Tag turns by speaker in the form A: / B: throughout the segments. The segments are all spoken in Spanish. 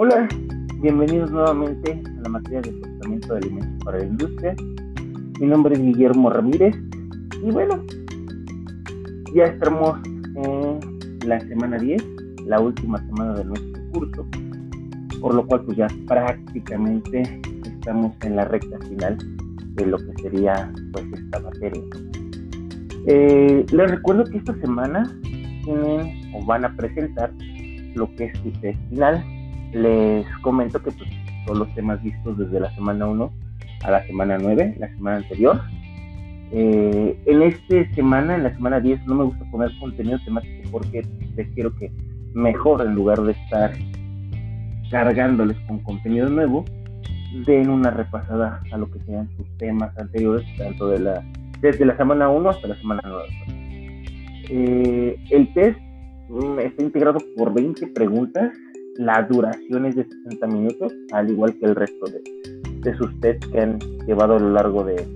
A: Hola, bienvenidos nuevamente a la materia de procesamiento de alimentos para la industria. Mi nombre es Guillermo Ramírez y bueno, ya estamos en la semana 10, la última semana de nuestro curso, por lo cual pues ya prácticamente estamos en la recta final de lo que sería pues esta materia. Eh, les recuerdo que esta semana tienen o van a presentar lo que es su test final les comento que pues, los temas vistos desde la semana 1 a la semana 9, la semana anterior. Eh, en esta semana, en la semana 10, no me gusta poner contenido temático porque prefiero que mejor en lugar de estar cargándoles con contenido nuevo, den una repasada a lo que sean sus temas anteriores, tanto de la, desde la semana 1 hasta la semana 9. Eh, el test mm, está integrado por 20 preguntas la duración es de 60 minutos, al igual que el resto de, sus tests que han llevado a lo largo de,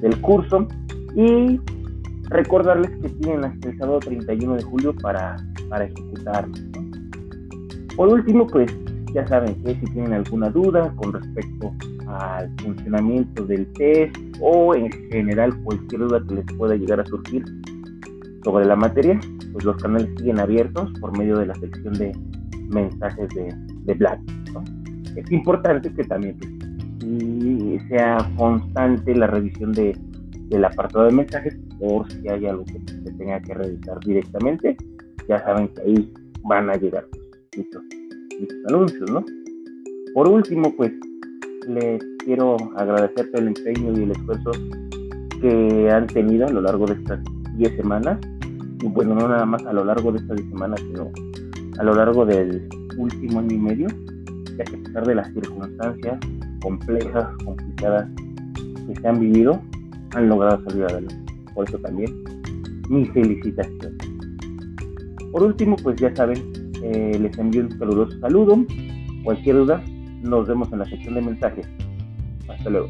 A: del curso. Y recordarles que tienen hasta el sábado 31 de julio para, para ejecutar. Por último, pues ya saben que si tienen alguna duda con respecto al funcionamiento del test o en general cualquier duda que les pueda llegar a surgir sobre la materia, pues los canales siguen abiertos por medio de la sección de mensajes de, de Black. Es importante que también pues, sea constante la revisión de, del apartado de mensajes por si hay algo que se tenga que revisar directamente. Ya saben que ahí van a llegar estos, anuncios, ¿no? Por último, pues les quiero agradecer el empeño y el esfuerzo que han tenido a lo largo de estas 10 semanas. Y bueno, no nada más a lo largo de estas 10 semanas, sino a lo largo del último año y medio, ya que a pesar de las circunstancias complejas, complicadas que se han vivido, han logrado salir adelante. Por eso también mi felicitación. Por último, pues ya saben, eh, les envío un caluroso saludo. Cualquier duda, nos vemos en la sección de mensajes. Hasta luego.